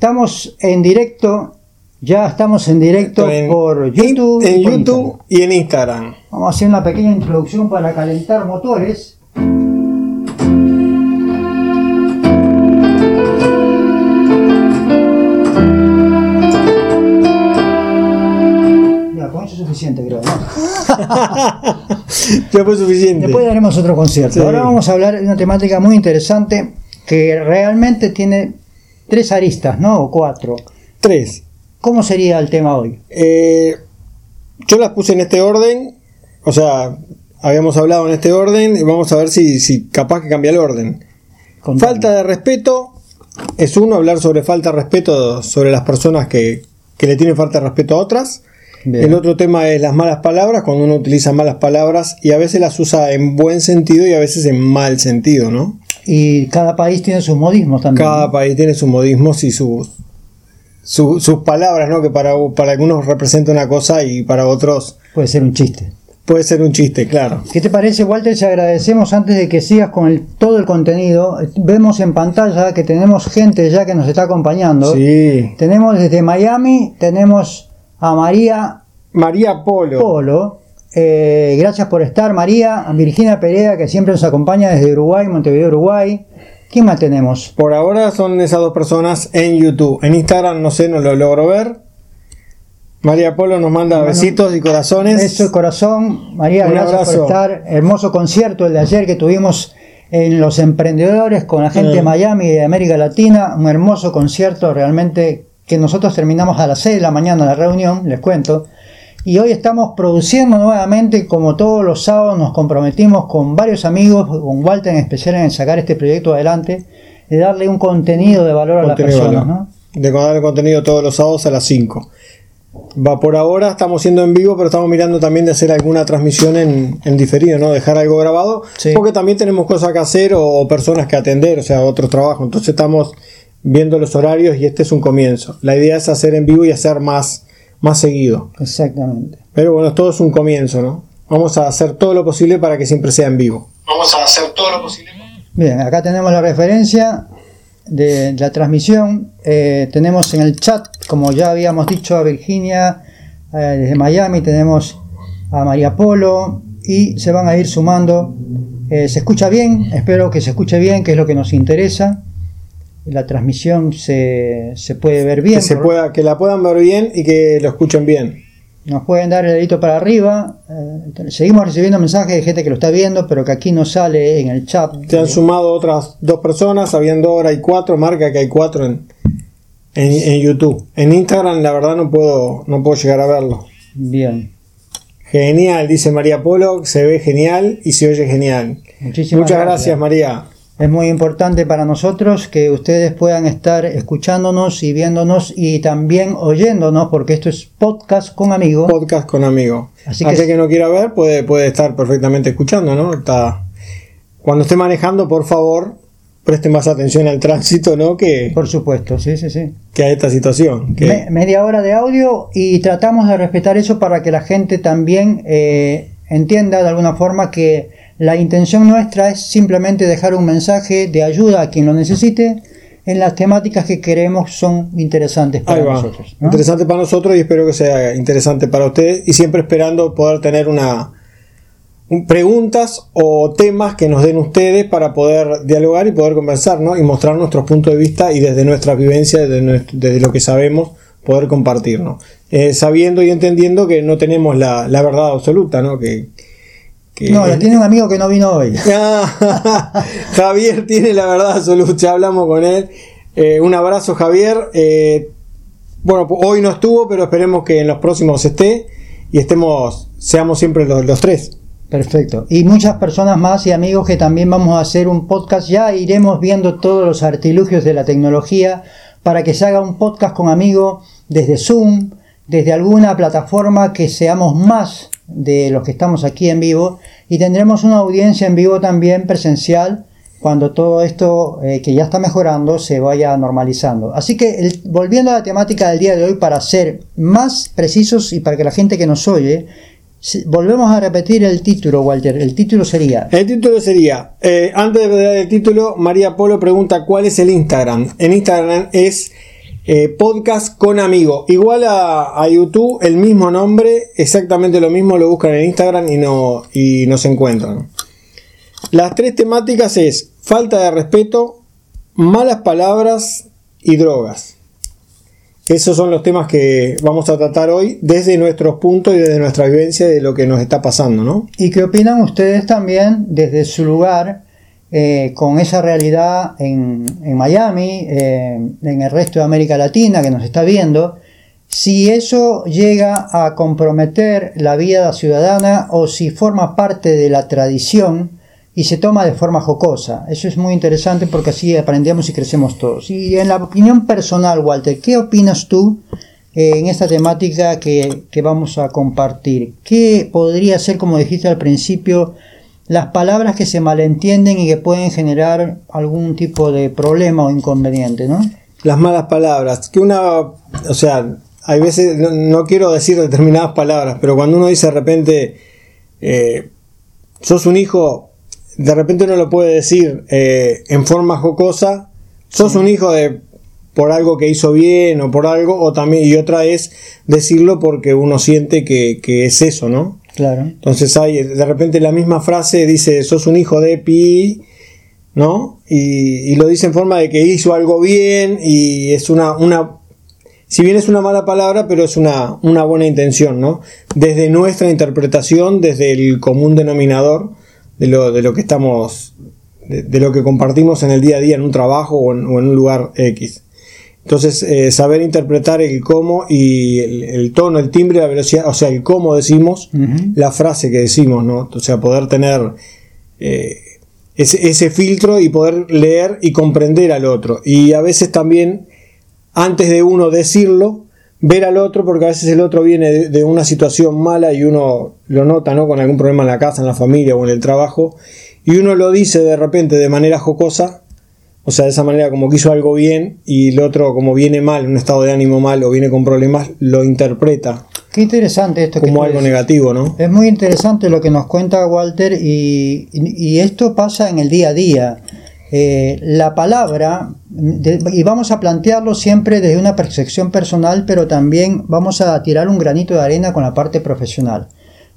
Estamos en directo, ya estamos en directo En- por YouTube. En YouTube Instagram. y en Instagram. Vamos a hacer una pequeña introducción para calentar motores. Ya, con eso es suficiente, creo. ¿no? ya fue suficiente. Después haremos otro concierto. Sí. Ahora vamos a hablar de una temática muy interesante que realmente tiene tres aristas, ¿no? O cuatro. Tres. ¿Cómo sería el tema hoy? Eh, yo las puse en este orden. O sea, habíamos hablado en este orden. Y vamos a ver si, si capaz que cambia el orden. Contame. Falta de respeto es uno, hablar sobre falta de respeto sobre las personas que, que le tienen falta de respeto a otras. Bien. El otro tema es las malas palabras, cuando uno utiliza malas palabras y a veces las usa en buen sentido y a veces en mal sentido, ¿no? Y cada país tiene sus modismos también. Cada ¿no? país tiene sus modismos y sus, su- sus palabras, ¿no? Que para, para algunos representa una cosa y para otros Puede ser un chiste. puede ser un chiste, claro. ¿Qué te parece, Walter? Si agradecemos antes de que sigas con el- todo el contenido. Vemos en pantalla que tenemos gente ya que nos está acompañando. Sí. Tenemos desde Miami, tenemos a María María Polo. Polo. Eh, gracias por estar, María. A Virginia Perea, que siempre nos acompaña desde Uruguay, Montevideo, Uruguay. ¿Quién más tenemos? Por ahora son esas dos personas en YouTube. En Instagram no sé, no lo logro ver. María Polo nos manda Bueno, besitos y corazones. Beso de corazón. María, Un gracias abrazo. por estar. Hermoso concierto el de ayer que tuvimos en Los Emprendedores con la gente de Mm. Miami y de América Latina. Un hermoso concierto realmente que nosotros terminamos a las 6 de la mañana la reunión, les cuento. Y hoy estamos produciendo nuevamente, como todos los sábados nos comprometimos con varios amigos, con Walter en especial en sacar este proyecto adelante, de darle un contenido de valor a las personas. ¿no? De dar el contenido todos los sábados a las 5. Va por ahora, estamos siendo en vivo, pero estamos mirando también de hacer alguna transmisión en, en diferido, ¿no? Dejar algo grabado, Sí. porque también tenemos cosas que hacer o, o personas que atender, o sea, otros trabajos. Entonces estamos viendo los horarios y este es un comienzo. La idea es hacer en vivo y hacer más, más seguido. Exactamente. Pero bueno, todo es un comienzo, ¿no? Vamos a hacer todo lo posible para que siempre sea en vivo. Vamos a hacer todo lo posible. Bien, acá tenemos la referencia de la transmisión. Eh, tenemos en el chat, como ya habíamos dicho, a Virginia eh, desde Miami, tenemos a María Polo y se van a ir sumando. Eh, ¿Se escucha bien? Espero que se escuche bien, que es lo que nos interesa. La transmisión se, se puede ver bien. Que, se pueda, que la puedan ver bien y que lo escuchen bien. Nos pueden dar el dedito para arriba. Eh, seguimos recibiendo mensajes de gente que lo está viendo, pero que aquí no sale en el chat. Se han sumado otras dos personas, habiendo ahora hay cuatro, marca que hay cuatro en, en, en YouTube. En Instagram la verdad no puedo, no puedo llegar a verlo. Bien. Genial, dice María Polo, se ve genial y se oye genial. Muchísimas Muchas gracias, María. Es muy importante para nosotros que ustedes puedan estar escuchándonos y viéndonos y también oyéndonos, porque esto es podcast con amigos. Podcast con amigo. Así Así que- que, no quiera ver puede, puede estar perfectamente escuchando, ¿no? Está... Cuando esté manejando, por favor, presten más atención al tránsito, ¿no? Que, Por supuesto, sí, sí, sí. que a esta situación. Que, Me- media hora de audio y tratamos de respetar eso para que la gente también eh, entienda de alguna forma que la intención nuestra es simplemente dejar un mensaje de ayuda a quien lo necesite en las temáticas que creemos son interesantes para nosotros. ¿no? Interesante para nosotros y espero que sea interesante para ustedes. Y siempre esperando poder tener una un- preguntas o temas que nos den ustedes para poder dialogar y poder conversar, ¿no? Y mostrar nuestros puntos de vista y desde nuestra vivencia, desde, nuestro- desde lo que sabemos, poder compartirnos. Eh, sabiendo y entendiendo que no tenemos la, la verdad absoluta, ¿no? Que, que- No, la tiene un amigo que no vino hoy. Ah, Javier tiene la verdad absoluta, hablamos con él. Eh, un abrazo, Javier. Eh, bueno, hoy no estuvo, pero esperemos que en los próximos esté y estemos, seamos siempre los, los tres. Perfecto. Y muchas personas más y amigos que también vamos a hacer un podcast. Ya iremos viendo todos los artilugios de la tecnología para que se haga un podcast con amigos desde Zoom, desde alguna plataforma que seamos más de los que estamos aquí en vivo y tendremos una audiencia en vivo también presencial cuando todo esto eh, que ya está mejorando se vaya normalizando. Así que el- volviendo a la temática del día de hoy para ser más precisos y para que la gente que nos oye Volvemos a repetir el título, Walter. El título sería. El título sería, eh, antes de dar el título, María Polo pregunta cuál es el Instagram. En Instagram es eh, podcast con amigo. Igual a, YouTube, el mismo nombre, exactamente lo mismo, lo buscan en Instagram y, no, y nos encuentran. Las tres temáticas es falta de respeto, malas palabras y drogas. Esos son los temas que vamos a tratar hoy desde nuestros puntos y desde nuestra vivencia de lo que nos está pasando, ¿no? ¿Y qué opinan ustedes también desde su lugar eh, con esa realidad en, Miami, eh, en el resto de América Latina que nos está viendo? Si eso llega a comprometer la vida ciudadana o si forma parte de la tradición y se toma de forma jocosa. Eso es muy interesante porque así aprendemos y crecemos todos. Y en la opinión personal, Walter, ¿qué opinas tú eh, en esta temática que, vamos a compartir? ¿Qué podría ser, como dijiste al principio, las palabras que se malentienden y que pueden generar algún tipo de problema o inconveniente, ¿no? Las malas palabras. Que una, o sea, hay veces, no, quiero decir determinadas palabras, pero cuando uno dice de repente, eh, sos un hijo de repente uno lo puede decir eh, en forma jocosa, sos un hijo de por algo que hizo bien o por algo, o también, y otra es decirlo porque uno siente que, es eso, ¿no? Claro. Entonces hay, de repente la misma frase dice, sos un hijo de pi, ¿no? Y, lo dice en forma de que hizo algo bien y es una, una si bien es una mala palabra, pero es una, una buena intención, ¿no? Desde nuestra interpretación, desde el común denominador, de lo, de lo que estamos, de, lo que compartimos en el día a día en un trabajo o en, un lugar X. Entonces, eh, saber interpretar el cómo y el, tono, el timbre, la velocidad, o sea, el cómo decimos, la frase que decimos, ¿no? O sea, poder tener eh, ese, ese, filtro y poder leer y comprender al otro. Y a veces también, antes de uno decirlo, ver al otro, porque a veces el otro viene de, una situación mala y uno lo nota, ¿no? Con algún problema en la casa, en la familia o en el trabajo, y uno lo dice de repente de manera jocosa, o sea, de esa manera como que hizo algo bien, y el otro como viene mal, en un estado de ánimo mal o viene con problemas, lo interpreta. Qué interesante esto. Como algo negativo, ¿no? Es muy interesante lo que nos cuenta Walter y, y esto pasa en el día a día. Eh, la palabra, y vamos a plantearlo siempre desde una percepción personal, pero también vamos a tirar un granito de arena con la parte profesional.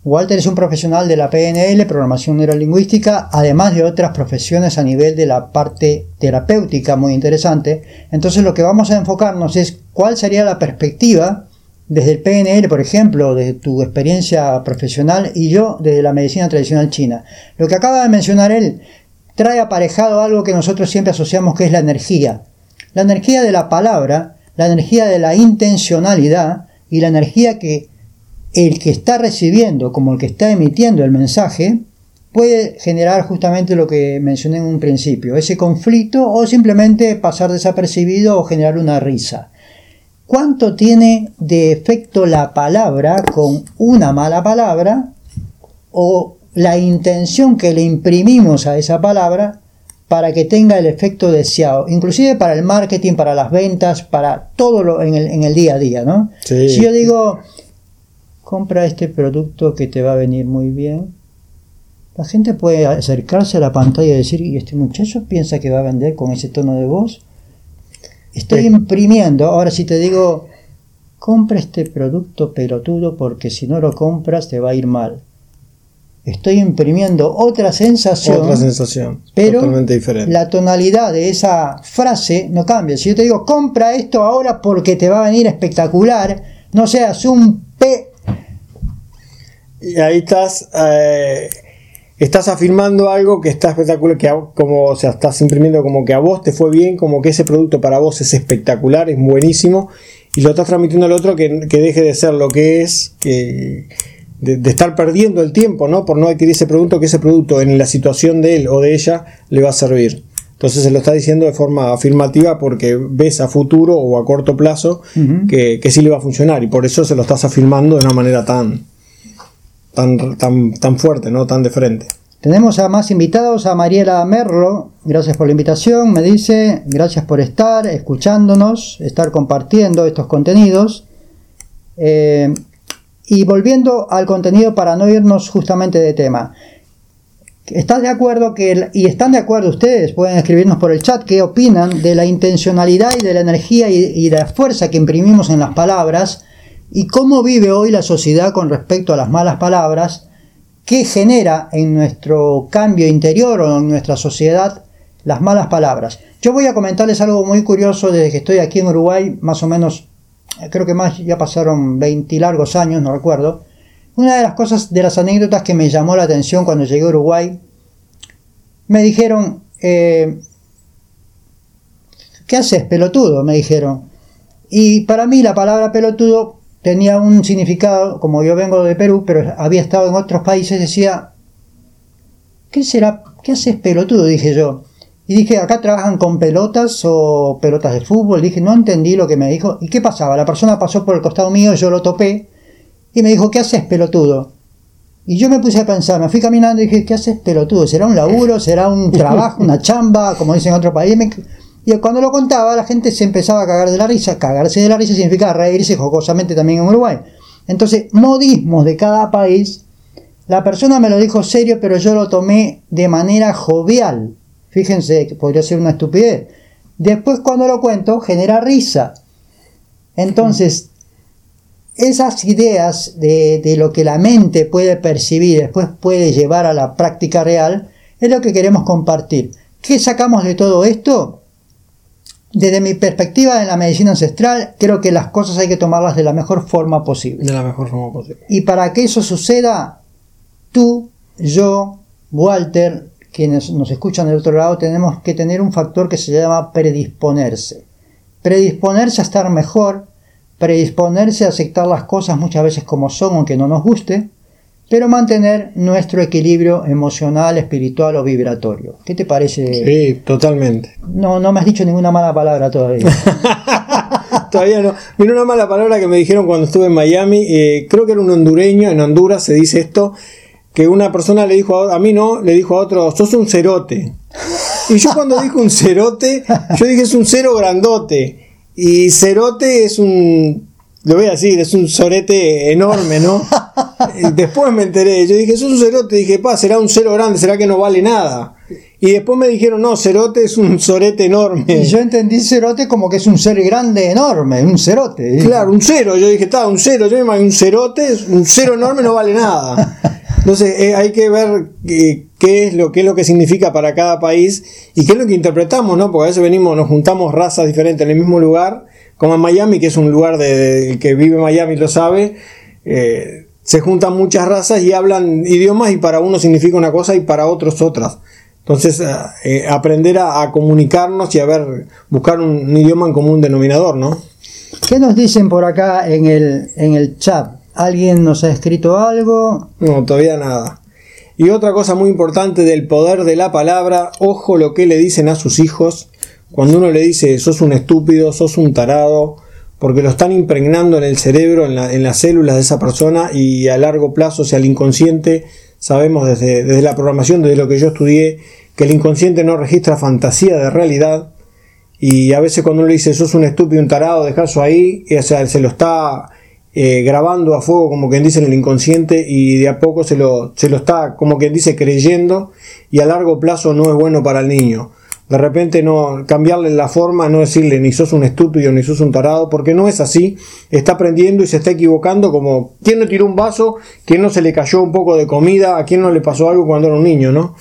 Walter es un profesional de la PNL, programación neurolingüística, además de otras profesiones a nivel de la parte terapéutica muy interesante. Entonces lo que vamos a enfocarnos es cuál sería la perspectiva desde el PNL, por ejemplo, de tu experiencia profesional y yo desde la medicina tradicional china. Lo que acaba de mencionar él, trae aparejado algo que nosotros siempre asociamos que es la energía. La energía de la palabra, la energía de la intencionalidad y la energía que el que está recibiendo como el que está emitiendo el mensaje puede generar justamente lo que mencioné en un principio, ese conflicto o simplemente pasar desapercibido o generar una risa. ¿Cuánto tiene de efecto la palabra con una mala palabra o la intención que le imprimimos a esa palabra para que tenga el efecto deseado, inclusive para el marketing, para las ventas, para todo lo en el, día a día, ¿no? Si yo digo, compra este producto que te va a venir muy bien, la gente puede acercarse a la pantalla y decir, ¿y este muchacho piensa que va a vender con ese tono de voz? Estoy imprimiendo, ahora si te digo, compra este producto pelotudo porque si no lo compras te va a ir mal estoy imprimiendo otra sensación. Otra sensación, pero totalmente diferente. La tonalidad de esa frase no cambia. Si yo te digo, compra esto ahora porque te va a venir espectacular, no seas un P. Y ahí estás, eh, estás afirmando algo que está espectacular, que como, o sea, estás imprimiendo como que a vos te fue bien, como que ese producto para vos es espectacular, es buenísimo, y lo estás transmitiendo al otro que, que deje de ser lo que es, que de, estar perdiendo el tiempo, ¿no? Por no adquirir ese producto, que ese producto en la situación de él o de ella le va a servir. Entonces se lo está diciendo de forma afirmativa porque ves a futuro o a corto plazo que, que, sí le va a funcionar y por eso se lo estás afirmando de una manera tan, tan, tan, tan fuerte, ¿no? Tan de frente. Tenemos a más invitados, a Mariela Merlo, gracias por la invitación, me dice, gracias por estar escuchándonos, estar compartiendo estos contenidos. Eh, y volviendo al contenido para no irnos justamente de tema. ¿Estás de acuerdo que, y están de acuerdo ustedes, pueden escribirnos por el chat, qué opinan de la intencionalidad y de la energía y, y de la fuerza que imprimimos en las palabras y cómo vive hoy la sociedad con respecto a las malas palabras, qué genera en nuestro cambio interior o en nuestra sociedad las malas palabras. Yo voy a comentarles algo muy curioso desde que estoy aquí en Uruguay, más o menos, creo que más ya pasaron 20 largos años, no recuerdo. Una de las cosas, de las anécdotas que me llamó la atención cuando llegué a Uruguay, me dijeron, eh, ¿qué haces, pelotudo? Me dijeron. Y para mí la palabra pelotudo tenía un significado, como yo vengo de Perú, pero había estado en otros países, decía, ¿qué será? ¿Qué haces, pelotudo? Dije yo. Y dije, acá trabajan con pelotas o pelotas de fútbol. Dije, no entendí lo que me dijo. ¿Y qué pasaba? La persona pasó por el costado mío, yo lo topé y me dijo, ¿qué haces pelotudo? Y yo me puse a pensar, me fui caminando y dije, ¿qué haces pelotudo? ¿Será un laburo? ¿Será un trabajo? ¿Una chamba? Como dicen en otro país. Y cuando lo contaba, la gente se empezaba a cagar de la risa. Cagarse de la risa significa reírse jocosamente también en Uruguay. Entonces, modismos de cada país. La persona me lo dijo serio, pero yo lo tomé de manera jovial. Fíjense que podría ser una estupidez. Después, cuando lo cuento, genera risa. Entonces, esas ideas de, lo que la mente puede percibir, después puede llevar a la práctica real, es lo que queremos compartir. ¿Qué sacamos de todo esto? Desde mi perspectiva en la medicina ancestral, creo que las cosas hay que tomarlas de la mejor forma posible. De la mejor forma posible. Y para que eso suceda, tú, yo, Walter, quienes nos escuchan del otro lado, tenemos que tener un factor que se llama predisponerse. Predisponerse a estar mejor, predisponerse a aceptar las cosas muchas veces como son, aunque no nos guste, pero mantener nuestro equilibrio emocional, espiritual o vibratorio. ¿Qué te parece? Sí, totalmente. No, no me has dicho ninguna mala palabra todavía. todavía no. Mira una mala palabra que me dijeron cuando estuve en Miami. Eh, creo que era un hondureño, en Honduras se dice esto, que una persona le dijo a, a mí no, le dijo a otro, sos un cerote. Y yo cuando dijo un cerote, yo dije es un cero grandote. Y Cerote es un, lo voy a decir, es un sorete enorme, ¿no? Después me enteré, yo dije, eso es un cerote, dije, pa, será un cero grande, será que no vale nada. Y después me dijeron, no, cerote es un sorete enorme. Y yo entendí cerote como que es un ser grande, enorme, un cerote. Claro, un cero, yo dije, está, un cero, yo me imagino un cerote, un cero enorme no vale nada. Entonces eh, hay que ver eh, qué es lo qué es lo que significa para cada país y qué es lo que interpretamos, ¿no? Porque a veces venimos, nos juntamos razas diferentes en el mismo lugar, como en Miami, que es un lugar de, que vive Miami lo sabe. Eh, se juntan muchas razas y hablan idiomas y para uno significa una cosa y para otros otras. Entonces, aprender a, comunicarnos y a ver, buscar un, un, idioma en común denominador, ¿no? ¿Qué nos dicen por acá en el, en el chat? ¿Alguien nos ha escrito algo? No, todavía nada. Y otra cosa muy importante del poder de la palabra, ojo lo que le dicen a sus hijos. Cuando uno le dice sos un estúpido, sos un tarado, porque lo están impregnando en el cerebro, en, las células de esa persona y a largo plazo, o sea, el inconsciente, sabemos desde, la programación, desde lo que yo estudié, que el inconsciente no registra fantasía de realidad. Y a veces cuando uno le dice sos un estúpido, un tarado, eso ahí, o sea, se lo está eh, grabando a fuego, como quien dice, en el inconsciente y de a poco se lo, se lo está, como quien dice, creyendo y a largo plazo no es bueno para el niño. De repente no cambiarle la forma, no decirle ni sos un estúpido ni sos un tarado, porque no es así. Está aprendiendo y se está equivocando como quién no tiró un vaso, quién no se le cayó un poco de comida, a quién no le pasó algo cuando era un niño, ¿no?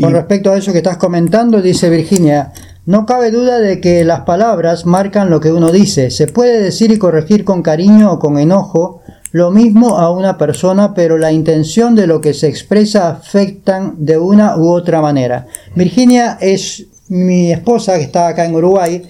Con respecto a eso que estás comentando, dice Virginia, no cabe duda de que las palabras marcan lo que uno dice. Se puede decir y corregir con cariño o con enojo lo mismo a una persona, pero la intención de lo que se expresa afectan de una u otra manera. Virginia es mi esposa que está acá en Uruguay.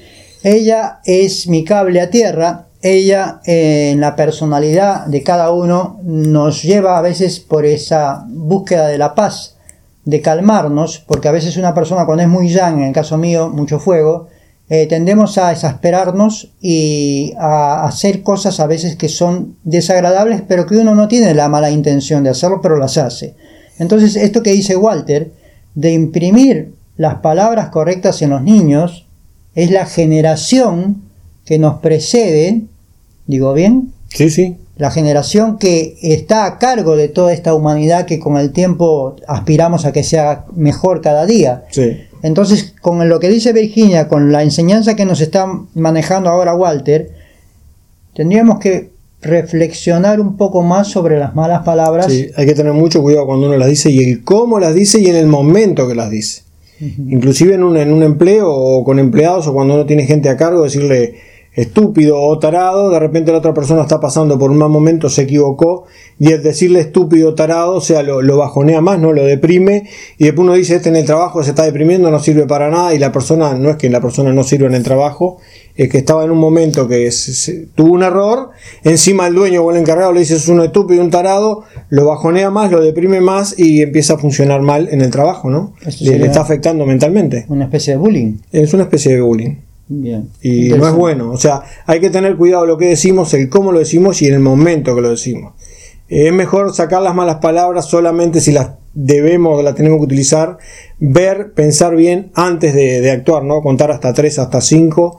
Ella es mi cable a tierra. Ella en la personalidad de cada uno nos lleva a veces por esa búsqueda de la paz de calmarnos, porque a veces una persona cuando es muy yang, en el caso mío, mucho fuego, eh, tendemos a exasperarnos y a hacer cosas a veces que son desagradables, pero que uno no tiene la mala intención de hacerlo, pero las hace. Entonces, esto que dice Walter, de imprimir las palabras correctas en los niños, es la generación que nos precede, digo bien, sí, sí. la generación que está a cargo de toda esta humanidad que con el tiempo aspiramos a que sea mejor cada día. Entonces, con lo que dice Virginia, con la enseñanza que nos está manejando ahora Walter, tendríamos que reflexionar un poco más sobre las malas palabras. Sí, hay que tener mucho cuidado cuando uno las dice y el cómo las dice y en el momento que las dice. Inclusive en un, en un empleo o con empleados o cuando uno tiene gente a cargo, decirle estúpido o tarado, de repente la otra persona está pasando por un mal momento, se equivocó, y el decirle estúpido o tarado, o sea, lo, bajonea más, no lo deprime, y después uno dice, este en el trabajo se está deprimiendo, no sirve para nada, y la persona, no es que la persona no sirva en el trabajo, es que estaba en un momento que tuvo un error, encima el dueño o el encargado le dice, es un estúpido, un tarado, lo bajonea más, lo deprime más, y empieza a funcionar mal en el trabajo, ¿no? le está afectando mentalmente. Una especie de bullying. Es una especie de bullying. Y no es bueno. O sea, hay que tener cuidado lo que decimos, el cómo lo decimos y en el momento que lo decimos. Es mejor sacar las malas palabras solamente si las debemos o las tenemos que utilizar. Ver, pensar bien antes de, actuar, ¿no? Contar hasta 3, hasta 5.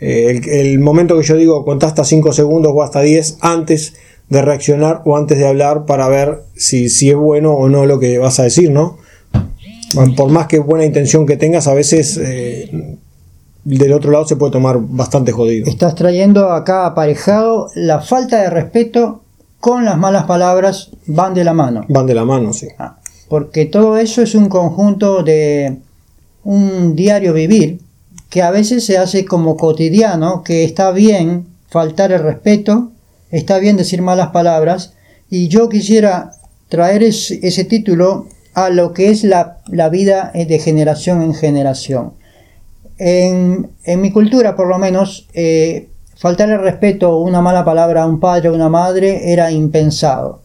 Eh, el, momento que yo digo contar hasta 5 segundos o hasta 10 antes de reaccionar o antes de hablar para ver si, si es bueno o no lo que vas a decir, ¿no? Por más que buena intención que tengas, a veces eh, del otro lado se puede tomar bastante jodido. Estás trayendo acá aparejado la falta de respeto con las malas palabras van de la mano. Van de la mano, sí. Ah, porque todo eso es un conjunto de un diario vivir que a veces se hace como cotidiano, que está bien faltar el respeto, está bien decir malas palabras, y yo quisiera traer ese, título a lo que es la, la vida de generación en generación. En, mi cultura, por lo menos, eh, faltar el respeto o una mala palabra a un padre o una madre era impensado.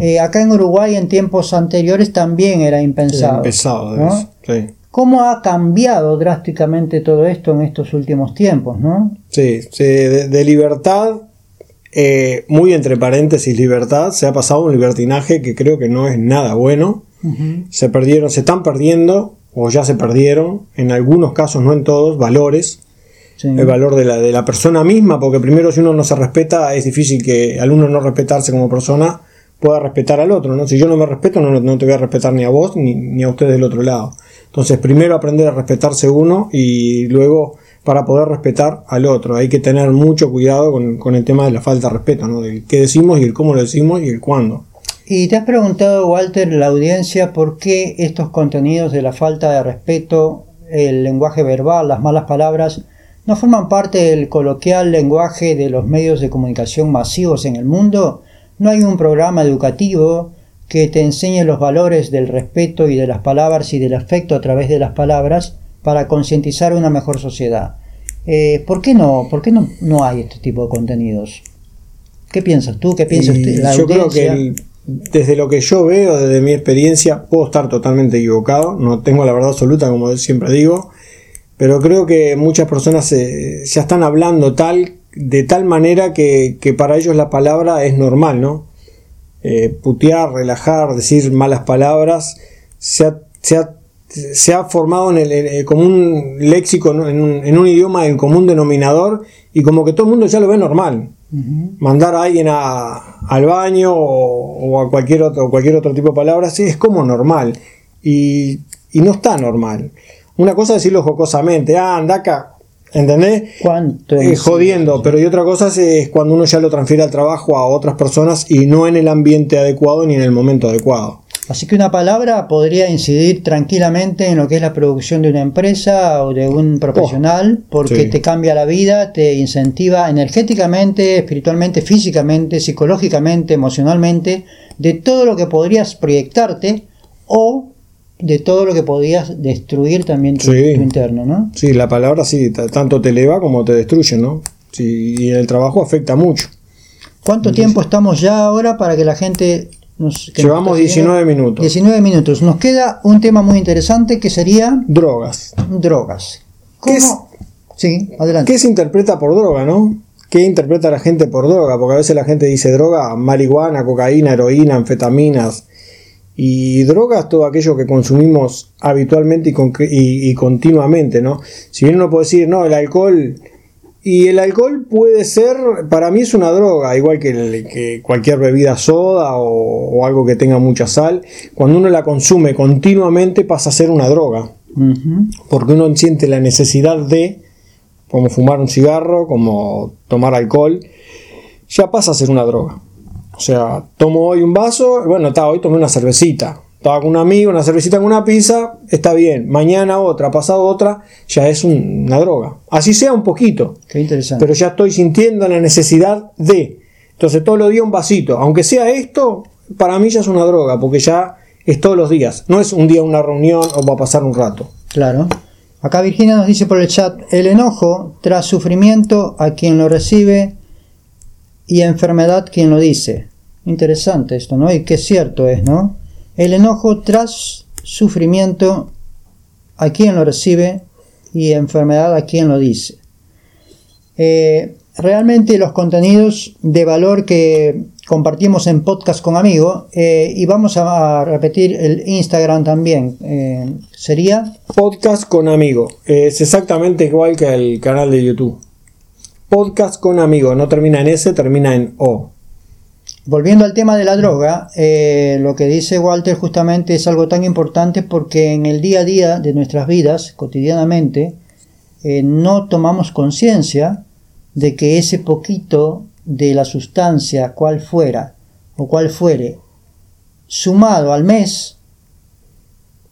Eh, acá en Uruguay, en tiempos anteriores, también era impensado. ¿Cómo ha cambiado drásticamente todo esto en estos últimos tiempos? ¿no? Sí, de, libertad, eh, muy entre paréntesis, libertad, se ha pasado un libertinaje que creo que no es nada bueno. Se perdieron, se están perdiendo o ya se perdieron, en algunos casos, no en todos, valores. El valor de la, de la persona misma, porque primero si uno no se respeta, es difícil que al uno no respetarse como persona pueda respetar al otro. ¿no? Si yo no me respeto, no, no te voy a respetar ni a vos ni, ni a ustedes del otro lado. Entonces, primero aprender a respetarse uno y luego para poder respetar al otro. Hay que tener mucho cuidado con, con el tema de la falta de respeto, ¿no? del qué decimos y el cómo lo decimos y el cuándo. Y te has preguntado, Walter, la audiencia, por qué estos contenidos de la falta de respeto, el lenguaje verbal, las malas palabras, no forman parte del coloquial lenguaje de los medios de comunicación masivos en el mundo. No hay un programa educativo que te enseñe los valores del respeto y de las palabras y del afecto a través de las palabras para concientizar una mejor sociedad. Eh, ¿Por qué no? ¿Por qué no, no hay este tipo de contenidos? ¿Qué piensas tú? ¿Qué piensas usted? La yo creo que desde lo que yo veo, desde mi experiencia, puedo estar totalmente equivocado, no tengo la verdad absoluta como siempre digo, pero creo que muchas personas ya están hablando tal, de tal manera que, para ellos la palabra es normal, ¿no? Eh, putear, relajar, decir malas palabras, se ha, formado en el, como un léxico, en, en un idioma, en común denominador, y como que todo el mundo ya lo ve normal. Mandar a alguien al baño o, a cualquier otro, cualquier otro tipo de palabras es como normal y, no está normal. Una cosa es decirlo jocosamente, ah, anda acá, ¿entendés? ¿Cuánto? Eh, jodiendo, pero y otra cosa es, cuando uno ya lo transfiere al trabajo a otras personas y no en el ambiente adecuado ni en el momento adecuado. Así que una palabra podría incidir tranquilamente en lo que es la producción de una empresa o de un profesional, oh, porque te cambia la vida, te incentiva energéticamente, espiritualmente, físicamente, psicológicamente, emocionalmente, de todo lo que podrías proyectarte o de todo lo que podrías destruir también tu, interno, ¿no? Sí, la palabra sí, tanto te eleva como te destruye, ¿no? Sí, y el trabajo afecta mucho. ¿Cuánto tiempo estamos ya ahora para que la gente Llevamos 19 minutos. 19 minutos. Nos queda un tema muy interesante que sería... Drogas. Drogas. ¿Cómo? sí, adelante. ¿Qué se interpreta por droga, no? ¿Qué interpreta la gente por droga? Porque a veces la gente dice droga, marihuana, cocaína, heroína, anfetaminas. Y drogas, todo aquello que consumimos habitualmente y, continuamente, ¿no? Si bien uno puede decir, no, el alcohol Y el alcohol puede ser, para mí es una droga, igual que, cualquier bebida soda o, algo que tenga mucha sal. Cuando uno la consume continuamente pasa a ser una droga. Porque uno siente la necesidad de, como fumar un cigarro, como tomar alcohol, ya pasa a ser una droga. O sea, tomo hoy un vaso, bueno, está, hoy tomé una cervecita. Estaba con un amigo, una cervecita con una pizza, está bien. Mañana otra, pasado otra, ya es una droga. Así sea un poquito. Qué interesante. Pero ya estoy sintiendo la necesidad de. Entonces todos los días un vasito. Aunque sea esto, para mí ya es una droga, porque ya es todos los días. No es un día una reunión o va a pasar un rato. Claro. Acá Virginia nos dice por el chat, el enojo tras sufrimiento a quien lo recibe y enfermedad quien lo dice. Interesante esto, ¿no? Y qué cierto es, ¿no? El enojo tras sufrimiento a quien lo recibe y enfermedad a quien lo dice. Eh, realmente los contenidos de valor que compartimos en podcast con amigos eh, y vamos a repetir el Instagram también eh, sería podcast con amigo. Es exactamente igual que el canal de YouTube. Podcast con amigo no termina en S termina en O Volviendo al tema de la droga, eh, lo que dice Walter justamente es algo tan importante porque en el día a día de nuestras vidas, cotidianamente, eh, no tomamos conciencia de que ese poquito de la sustancia, cual fuera o cual fuere, sumado al mes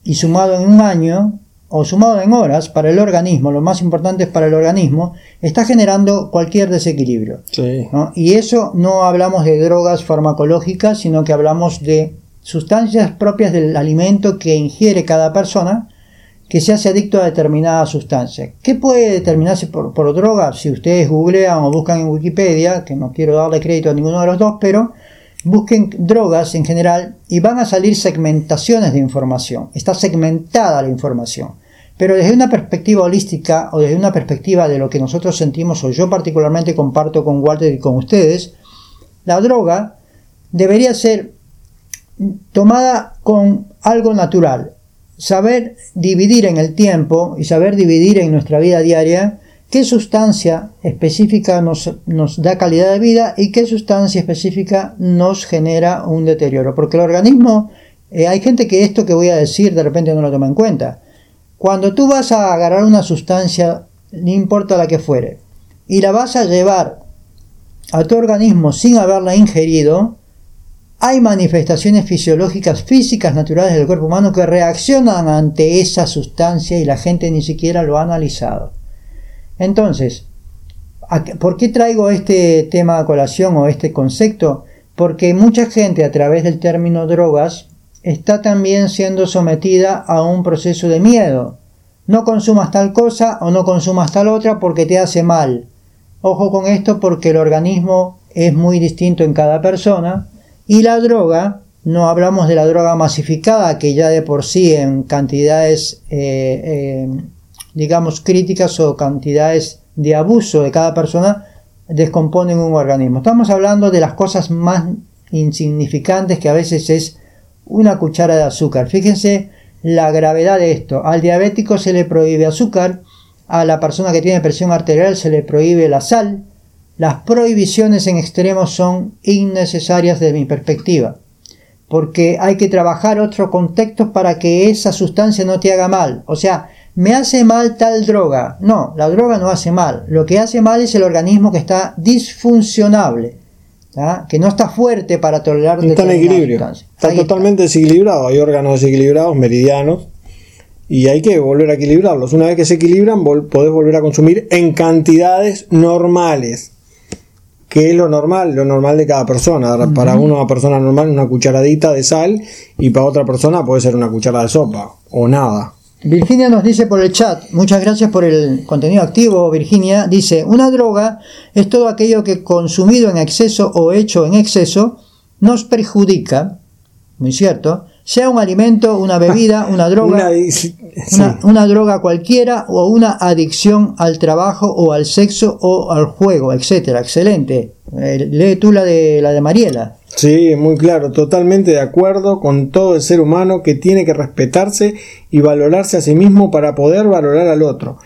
y sumado en un año, o sumado en horas para el organismo, lo más importante es para el organismo, está generando cualquier desequilibrio. Y eso no hablamos de drogas farmacológicas, sino que hablamos de sustancias propias del alimento que ingiere cada persona que se hace adicto a determinada sustancia. ¿Qué puede determinarse por, por droga? Si ustedes googlean o buscan en Wikipedia, que no quiero darle crédito a ninguno de los dos, pero busquen drogas en general y van a salir segmentaciones de información. Está segmentada la información. Pero desde una perspectiva holística o desde una perspectiva de lo que nosotros sentimos o yo particularmente comparto con Walter y con ustedes, la droga debería ser tomada con algo natural. Saber dividir en el tiempo y saber dividir en nuestra vida diaria qué sustancia específica nos, nos, da calidad de vida y qué sustancia específica nos genera un deterioro. Porque el organismo, eh, hay gente que esto que voy a decir de repente no lo toma en cuenta. Cuando tú vas a agarrar una sustancia, no importa la que fuere, y la vas a llevar a tu organismo sin haberla ingerido, hay manifestaciones fisiológicas, físicas, naturales del cuerpo humano que reaccionan ante esa sustancia y la gente ni siquiera lo ha analizado. Entonces, ¿por qué traigo este tema a colación o este concepto? Porque mucha gente a través del término drogas está también siendo sometida a un proceso de miedo. No consumas tal cosa o no consumas tal otra porque te hace mal. Ojo con esto porque el organismo es muy distinto en cada persona y la droga, no hablamos de la droga masificada que ya de por sí en cantidades eh, eh, digamos, críticas o cantidades de abuso de cada persona descomponen un organismo. Estamos hablando de las cosas más insignificantes que a veces es una cuchara de azúcar. Fíjense la gravedad de esto. Al diabético se le prohíbe azúcar, a la persona que tiene presión arterial se le prohíbe la sal. Las prohibiciones en extremos son innecesarias desde mi perspectiva, porque hay que trabajar otro contexto para que esa sustancia no te haga mal. O sea, me hace mal tal droga. No, la droga no hace mal. Lo que hace mal es el organismo que está disfuncionable, que no está fuerte para tolerar Está en equilibrio. Está totalmente desequilibrado. Hay órganos desequilibrados, meridianos, y hay que volver a equilibrarlos. Una vez que se equilibran, podés volver a consumir en cantidades normales. ¿Qué es lo normal? Lo normal de cada persona. Para una persona normal, una cucharadita de sal, y para otra persona puede ser una cucharada de sopa, o nada. Virginia nos dice por el chat, muchas gracias por el contenido activo, Virginia, dice, una droga es todo aquello que consumido en exceso o hecho en exceso nos perjudica, muy cierto, sea un alimento, una bebida, una droga, una, droga cualquiera o una adicción al trabajo o al sexo o al juego, etcétera. Excelente. Eh, lee tú la de la de Mariela. Sí, muy claro, totalmente de acuerdo con todo el ser humano que tiene que respetarse y valorarse a sí mismo para poder valorar al otro.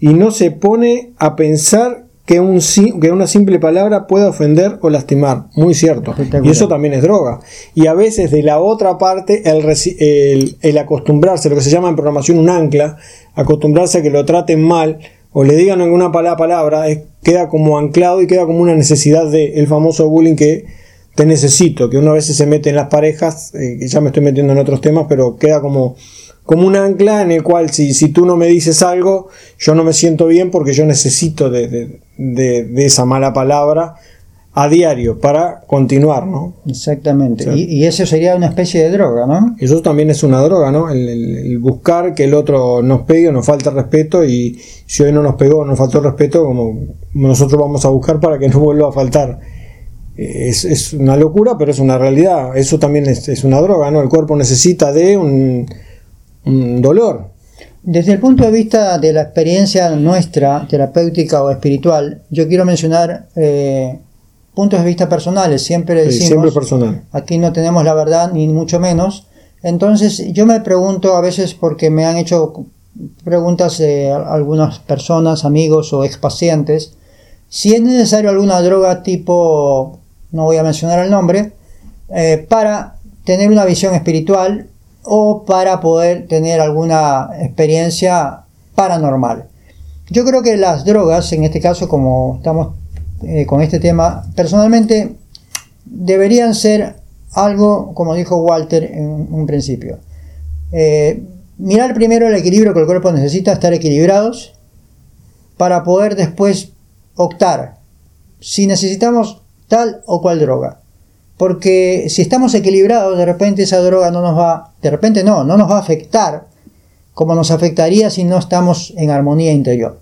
Y no se pone a pensar que, un, que una simple palabra pueda ofender o lastimar. Muy cierto. Y eso también es droga. Y a veces de la otra parte, el, el, acostumbrarse, lo que se llama en programación un ancla, acostumbrarse a que lo traten mal o le digan alguna palabra, queda como anclado y queda como una necesidad del el famoso bullying que te necesito, que uno a veces se mete en las parejas, eh, ya me estoy metiendo en otros temas, pero queda como como un ancla en el cual si, si tú no me dices algo, yo no me siento bien porque yo necesito de, esa mala palabra a diario para continuar, ¿no? Exactamente. y, eso sería una especie de droga, ¿no? Eso también es una droga, ¿no? El, buscar que el otro nos pegue o nos falta respeto y si hoy no nos pegó o nos faltó respeto, como nosotros vamos a buscar para que no vuelva a faltar. Es, es una locura, pero es una realidad. Eso también es, es una droga, ¿no? El cuerpo necesita de un dolor. Desde el punto de vista de la experiencia nuestra, terapéutica o espiritual, yo quiero mencionar eh, puntos de vista personales. Siempre decimos, personal. aquí no tenemos la verdad, ni mucho menos. Entonces, yo me pregunto a veces porque me han hecho preguntas de algunas personas, amigos o expacientes, si es necesario alguna droga tipo, no voy a mencionar el nombre, eh, para tener una visión espiritual o para poder tener alguna experiencia paranormal. Yo creo que las drogas, en este caso como estamos eh, con este tema, personalmente deberían ser algo, como dijo Walter en un principio. Eh, mirar primero el equilibrio que el cuerpo necesita, estar equilibrados, para poder después optar si necesitamos tal o cual droga. Porque si estamos equilibrados, de repente esa droga no nos va, de repente no, no nos va a afectar como nos afectaría si no estamos en armonía interior.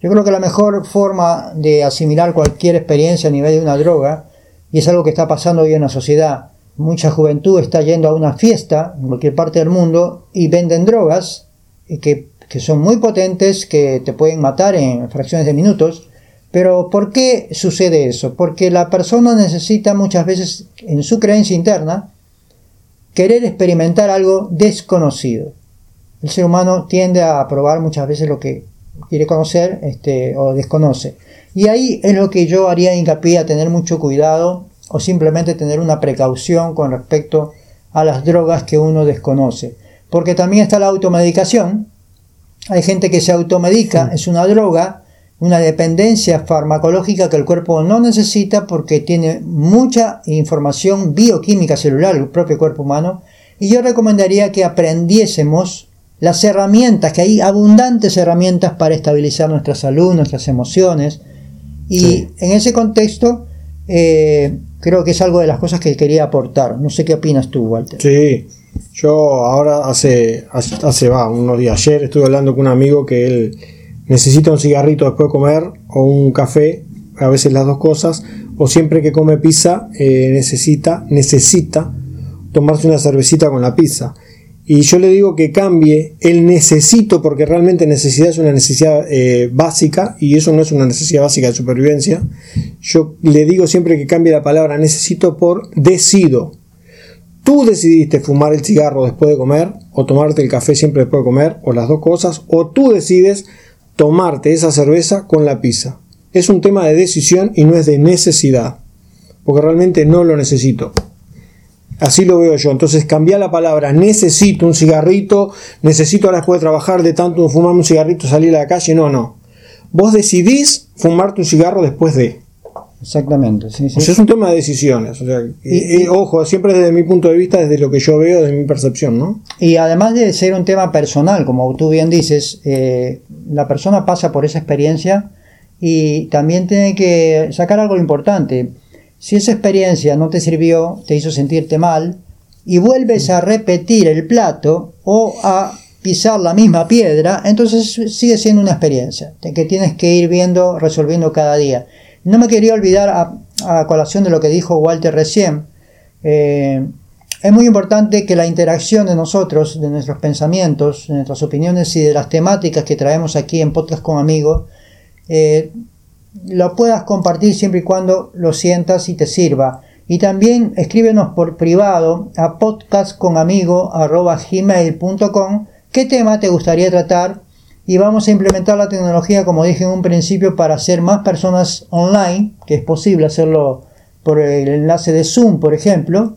Yo creo que la mejor forma de asimilar cualquier experiencia a nivel de una droga, y es algo que está pasando hoy en la sociedad, mucha juventud está yendo a una fiesta en cualquier parte del mundo y venden drogas que, que son muy potentes, que te pueden matar en fracciones de minutos, pero ¿por qué sucede eso? Porque la persona necesita muchas veces en su creencia interna querer experimentar algo desconocido. El ser humano tiende a probar muchas veces lo que quiere conocer este, o desconoce. Y ahí es lo que yo haría hincapié a tener mucho cuidado o simplemente tener una precaución con respecto a las drogas que uno desconoce. Porque también está la automedicación. Hay gente que se automedica, es una droga, una dependencia farmacológica que el cuerpo no necesita porque tiene mucha información bioquímica celular, el propio cuerpo humano, y yo recomendaría que aprendiésemos las herramientas, que hay abundantes herramientas para estabilizar nuestra salud, nuestras emociones, y en ese contexto eh, creo que es algo de las cosas que quería aportar. No sé qué opinas tú, Walter. Sí, yo ahora hace, hace, va, unos días, ayer estuve hablando con un amigo que él necesita un cigarrito después de comer o un café, a veces las dos cosas, o siempre que come pizza eh, necesita, necesita tomarse una cervecita con la pizza. Y yo le digo que cambie el necesito, porque realmente necesidad es una necesidad eh, básica y eso no es una necesidad básica de supervivencia. Yo le digo siempre que cambie la palabra necesito por decido. Tú decidiste fumar el cigarro después de comer, o tomarte el café siempre después de comer, o las dos cosas, o tú decides tomarte esa cerveza con la pizza. Es un tema de decisión y no es de necesidad, porque realmente no lo necesito. Así lo veo yo. Entonces cambia la palabra necesito un cigarrito, necesito ahora después de trabajar de tanto fumar un cigarrito salir a la calle. No, no. Vos decidís fumarte un cigarro después de. Exactamente, sí, sí. es un tema de decisiones. y, ojo, siempre desde mi punto de vista, desde lo que yo veo, desde mi percepción, ¿no? Y además de ser un tema personal, como tú bien dices, eh, la persona pasa por esa experiencia y también tiene que sacar algo importante. Si esa experiencia no te sirvió, te hizo sentirte mal, y vuelves a repetir el plato o a pisar la misma piedra, entonces sigue siendo una experiencia que tienes que ir viendo, resolviendo cada día. No me quería olvidar a, colación de lo que dijo Walter recién. Eh, es muy importante que la interacción de nosotros, de nuestros pensamientos, de nuestras opiniones y de las temáticas que traemos aquí en Podcast con Amigos, eh, lo puedas compartir siempre y cuando lo sientas y te sirva. Y también escríbenos por privado a podcastconamigo.gmail.com qué tema te gustaría tratar y vamos a implementar la tecnología, como dije en un principio, para hacer más personas online, que es posible hacerlo por el enlace de Zoom, por ejemplo,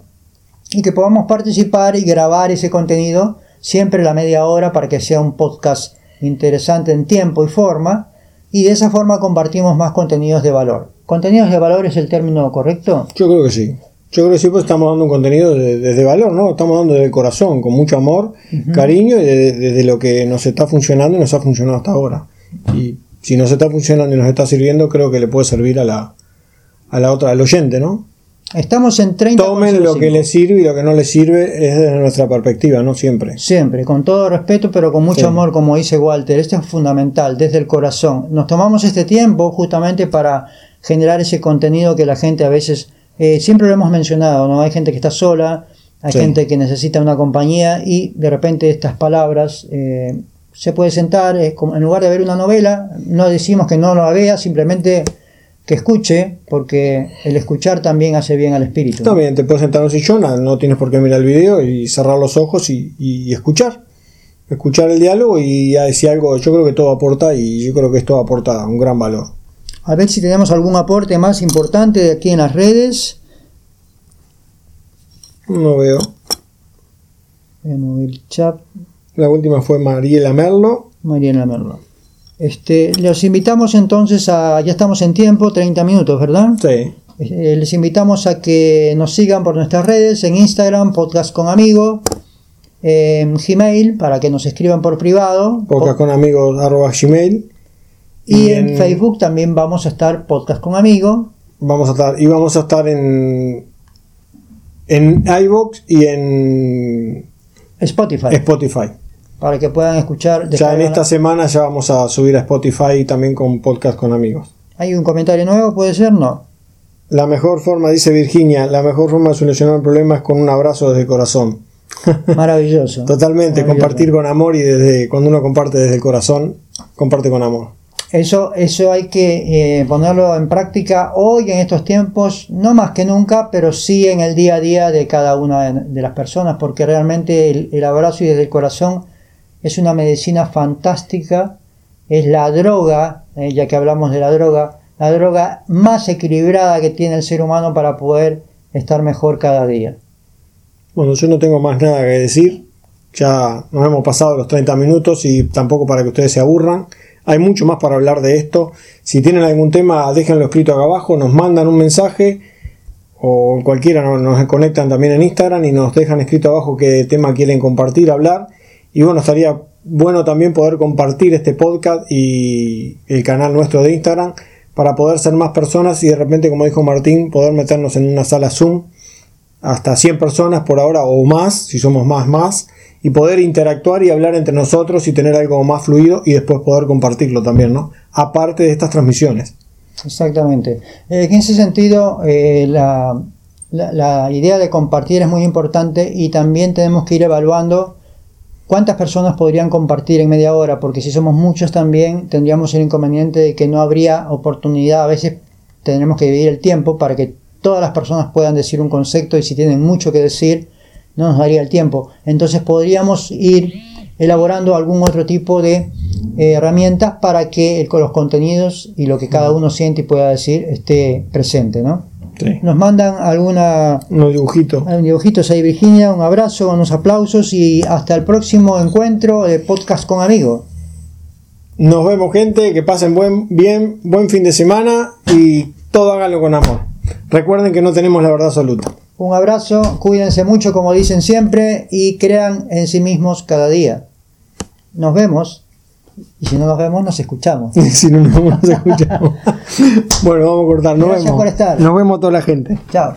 y que podamos participar y grabar ese contenido siempre la media hora para que sea un podcast interesante en tiempo y forma, y de esa forma compartimos más contenidos de valor. ¿Contenidos de valor es el término correcto? Yo creo que sí. Yo creo que sí, pues estamos dando un contenido desde valor, ¿no? Estamos dando desde el corazón, con mucho amor, cariño y desde, lo que nos está funcionando y nos ha funcionado hasta ahora. Y si nos está funcionando y nos está sirviendo, creo que le puede servir a la, a la otra, al oyente, ¿no? Estamos en 30 Tomen lo que les sirve y lo que no les sirve es desde nuestra perspectiva, ¿no? Siempre. Siempre, con todo respeto, pero con mucho amor, como dice Walter. Esto es fundamental, desde el corazón. Nos tomamos este tiempo justamente para generar ese contenido que la gente a veces eh, siempre lo hemos mencionado, ¿no? Hay gente que está sola, hay gente que necesita una compañía y de repente estas palabras eh, se puede sentar, como, en lugar de ver una novela, no decimos que no la vea, simplemente que escuche, porque el escuchar también hace bien al espíritu. También te puedes sentar en un sillón, no tienes por qué mirar el video y cerrar los ojos y, escuchar. Escuchar el diálogo y decir algo, yo creo que todo aporta y yo creo que esto aporta un gran valor. A ver si tenemos algún aporte más importante de aquí en las redes. No veo. El chat. La última fue Mariela Merlo. Mariela Merlo. Este, los invitamos entonces a, ya estamos en tiempo, 30 minutos, ¿verdad? Sí. Eh, les invitamos a que nos sigan por nuestras redes, en Instagram, podcast con amigos, en Gmail, para que nos escriban por privado. Podcast con amigos, arroba Gmail. Y, en, Facebook también vamos a estar podcast con amigos. Vamos a estar, y vamos a estar en en iVoox y en Spotify. Spotify. Para que puedan escuchar. Ya en esta semana ya vamos a subir a Spotify también con podcast con amigos. ¿Hay un comentario nuevo? ¿Puede ser? No. La mejor forma, dice Virginia, la mejor forma de solucionar el problema es con un abrazo desde el corazón. Maravilloso. Totalmente, compartir con amor y desde cuando uno comparte desde el corazón, comparte con amor. Eso, eso hay que eh, ponerlo en práctica hoy en estos tiempos, no más que nunca, pero sí en el día a día de cada una de, las personas, porque realmente el, abrazo y desde el corazón es una medicina fantástica, es la droga, eh, ya que hablamos de la droga, la droga más equilibrada que tiene el ser humano para poder estar mejor cada día. Bueno, yo no tengo más nada que decir, ya nos hemos pasado los 30 minutos y tampoco para que ustedes se aburran. Hay mucho más para hablar de esto. Si tienen algún tema, déjenlo escrito acá abajo, nos mandan un mensaje o cualquiera nos, conectan también en Instagram y nos dejan escrito abajo qué tema quieren compartir, hablar. Y bueno, estaría bueno también poder compartir este podcast y el canal nuestro de Instagram para poder ser más personas y de repente, como dijo Martín, poder meternos en una sala Zoom hasta 100 personas por ahora o más, si somos más, más y poder interactuar y hablar entre nosotros y tener algo más fluido y después poder compartirlo también, ¿no? Aparte de estas transmisiones. Exactamente. Eh, en ese sentido, eh, la, la, idea de compartir es muy importante y también tenemos que ir evaluando cuántas personas podrían compartir en media hora, porque si somos muchos también tendríamos el inconveniente de que no habría oportunidad, a veces tenemos que dividir el tiempo para que todas las personas puedan decir un concepto y si tienen mucho que decir, no nos daría el tiempo. Entonces podríamos ir elaborando algún otro tipo de eh, herramientas para que los contenidos y lo que cada uno siente y pueda decir esté presente, ¿no? Nos mandan alguna unos dibujitos. dibujitos ahí Virginia, un abrazo, unos aplausos y hasta el próximo encuentro de podcast con amigos. Nos vemos gente, que pasen buen bien, buen fin de semana y todo háganlo con amor. Recuerden que no tenemos la verdad absoluta. Un abrazo, cuídense mucho como dicen siempre y crean en sí mismos cada día. Nos vemos. Y si no nos vemos, nos escuchamos. si no nos vemos, nos escuchamos. bueno, vamos a cortar. Nos Gracias vemos. por estar. Nos vemos toda la gente. Chao.